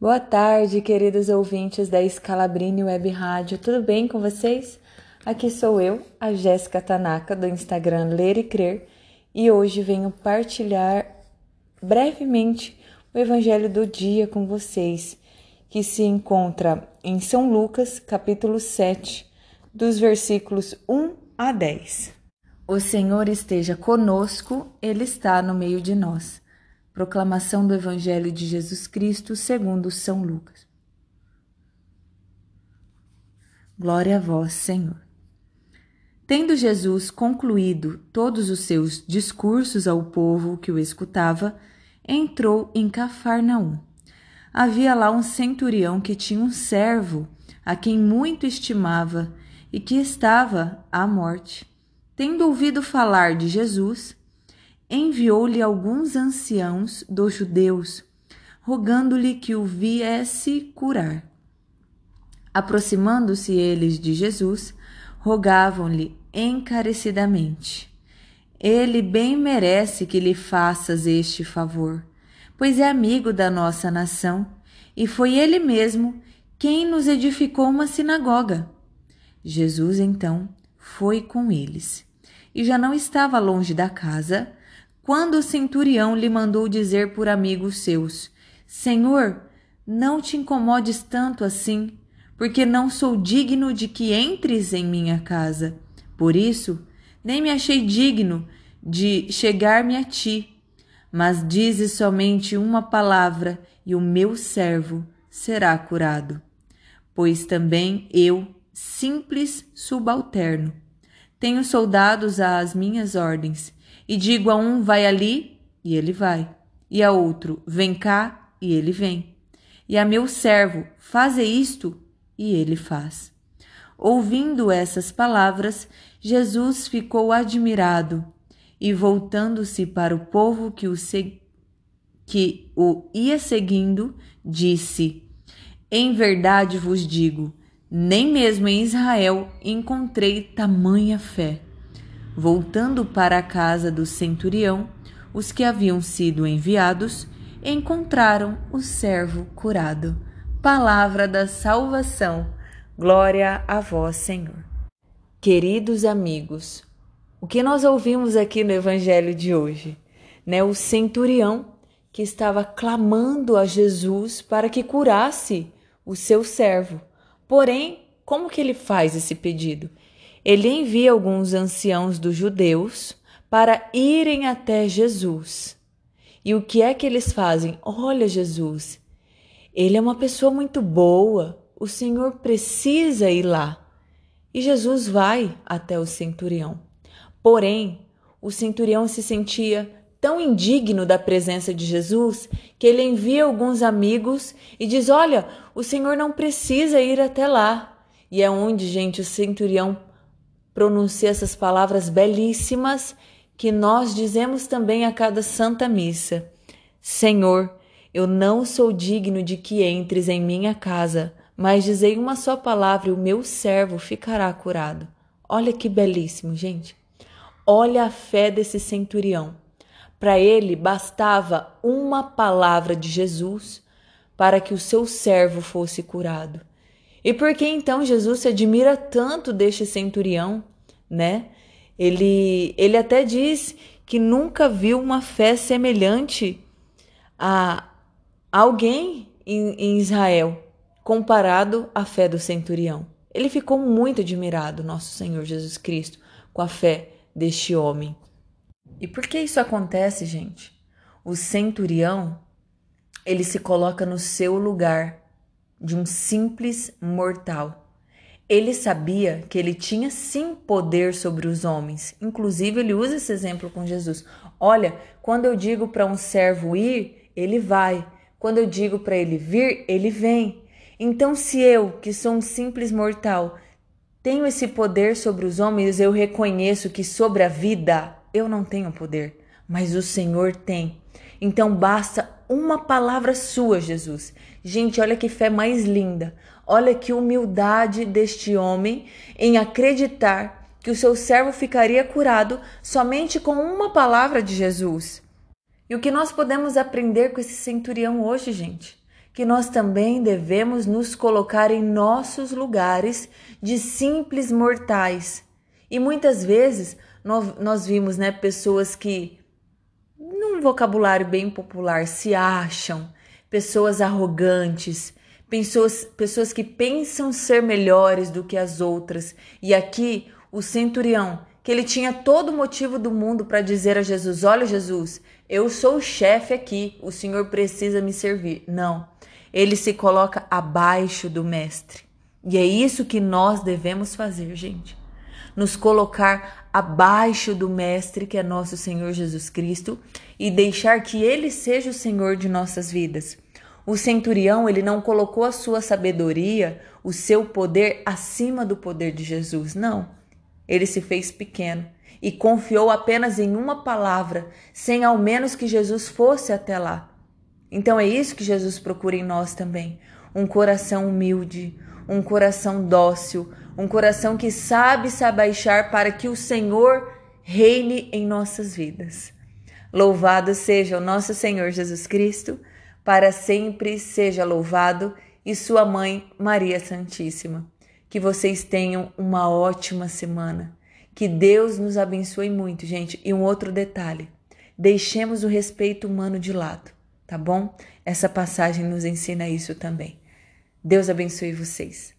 Boa tarde, queridos ouvintes da Scalabrini Web Rádio. Tudo bem com vocês? Aqui sou eu, a Jéssica Tanaka, do Instagram Ler e Crer, e hoje venho partilhar brevemente o Evangelho do dia com vocês, que se encontra em São Lucas, capítulo 7, dos versículos 1 a 10. O Senhor esteja conosco, Ele está no meio de nós. Proclamação do Evangelho de Jesus Cristo segundo São Lucas. Glória a vós, Senhor. Tendo Jesus concluído todos os seus discursos ao povo que o escutava, entrou em Cafarnaum. Havia lá um centurião que tinha um servo a quem muito estimava e que estava à morte. Tendo ouvido falar de Jesus, enviou-lhe alguns anciãos dos judeus, rogando-lhe que o viesse curar. Aproximando-se eles de Jesus, rogavam-lhe encarecidamente: Ele bem merece que lhe faças este favor, pois é amigo da nossa nação, e foi ele mesmo quem nos edificou uma sinagoga. Jesus então foi com eles, e já não estava longe da casa, quando o centurião lhe mandou dizer por amigos seus: Senhor, não te incomodes tanto assim, porque não sou digno de que entres em minha casa. Por isso, nem me achei digno de chegar-me a ti. Mas dizes somente uma palavra e o meu servo será curado. Pois também eu, simples subalterno, tenho soldados às minhas ordens e digo a um vai ali, e ele vai, e a outro vem cá, e ele vem. E a meu servo faze isto, e ele faz. Ouvindo essas palavras, Jesus ficou admirado e voltando-se para o povo que o, que o ia seguindo, disse: Em verdade vos digo, nem mesmo em Israel encontrei tamanha fé. Voltando para a casa do centurião, os que haviam sido enviados encontraram o servo curado. Palavra da salvação. Glória a vós, Senhor. Queridos amigos, o que nós ouvimos aqui no evangelho de hoje, né? O centurião que estava clamando a Jesus para que curasse o seu servo. Porém, como que ele faz esse pedido? Ele envia alguns anciãos dos judeus para irem até Jesus. E o que é que eles fazem? Olha, Jesus, ele é uma pessoa muito boa, o Senhor precisa ir lá. E Jesus vai até o centurião. Porém, o centurião se sentia tão indigno da presença de Jesus que ele envia alguns amigos e diz: Olha, o Senhor não precisa ir até lá. E é onde, gente, o centurião pronuncia essas palavras belíssimas que nós dizemos também a cada Santa Missa: Senhor, eu não sou digno de que entres em minha casa, mas dizei uma só palavra e o meu servo ficará curado. Olha que belíssimo, gente. Olha a fé desse centurião. Para ele bastava uma palavra de Jesus para que o seu servo fosse curado. E por que então Jesus se admira tanto deste centurião, né? Ele, ele até diz que nunca viu uma fé semelhante a alguém em, em Israel, comparado à fé do centurião. Ele ficou muito admirado, nosso Senhor Jesus Cristo, com a fé deste homem. E por que isso acontece, gente? O centurião, ele se coloca no seu lugar de um simples mortal. Ele sabia que ele tinha sim poder sobre os homens. Inclusive, ele usa esse exemplo com Jesus. Olha, quando eu digo para um servo ir, ele vai. Quando eu digo para ele vir, ele vem. Então, se eu, que sou um simples mortal, tenho esse poder sobre os homens, eu reconheço que sobre a vida eu não tenho poder, mas o Senhor tem. Então basta uma palavra sua, Jesus. Gente, olha que fé mais linda. Olha que humildade deste homem em acreditar que o seu servo ficaria curado somente com uma palavra de Jesus. E o que nós podemos aprender com esse centurião hoje, gente? que nós também devemos nos colocar em nossos lugares de simples mortais. E muitas vezes nós, vimos né, pessoas que, vocabulário bem popular, se acham, pessoas arrogantes, pessoas, pessoas que pensam ser melhores do que as outras. E aqui o centurião, que ele tinha todo o motivo do mundo para dizer a Jesus: Olha, Jesus, eu sou o chefe aqui, o senhor precisa me servir. Não, ele se coloca abaixo do mestre. E é isso que nós devemos fazer, gente. Nos colocar abaixo do mestre, que é nosso Senhor Jesus Cristo, e deixar que ele seja o Senhor de nossas vidas. O centurião, ele não colocou a sua sabedoria, o seu poder acima do poder de Jesus, não. Ele se fez pequeno e confiou apenas em uma palavra, sem ao menos que Jesus fosse até lá. Então é isso que Jesus procura em nós também: um coração humilde, um coração dócil, um coração que sabe se abaixar para que o Senhor reine em nossas vidas. Louvado seja o nosso Senhor Jesus Cristo para sempre seja louvado, e sua mãe, Maria Santíssima. Que vocês tenham uma ótima semana. Que Deus nos abençoe muito, gente. E um outro detalhe: deixemos o respeito humano de lado, tá bom? Essa passagem nos ensina isso também. Deus abençoe vocês.